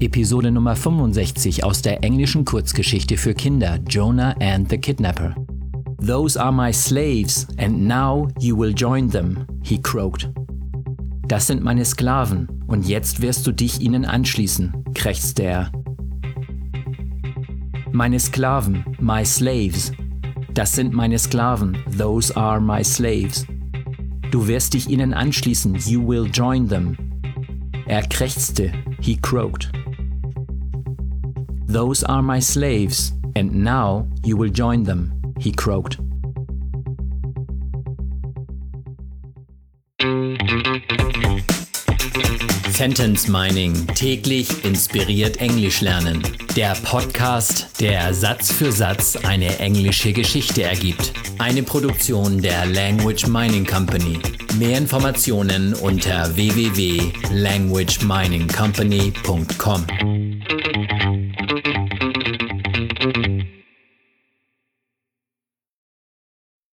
Episode Nummer 65 aus der englischen Kurzgeschichte für Kinder Jonah and the Kidnapper. Those are my slaves, and now you will join them, he croaked. Das sind meine Sklaven, und jetzt wirst du dich ihnen anschließen, krächzte er. Meine Sklaven, my slaves. Das sind meine Sklaven, those are my slaves. Du wirst dich ihnen anschließen, you will join them. Er krächzte, he croaked. Those are my slaves, and now you will join them he croaked. Sentence Mining täglich inspiriert Englisch lernen. Der Podcast, der Satz für Satz eine englische Geschichte ergibt. Eine Produktion der Language Mining Company. Mehr Informationen unter www.languageminingcompany.com.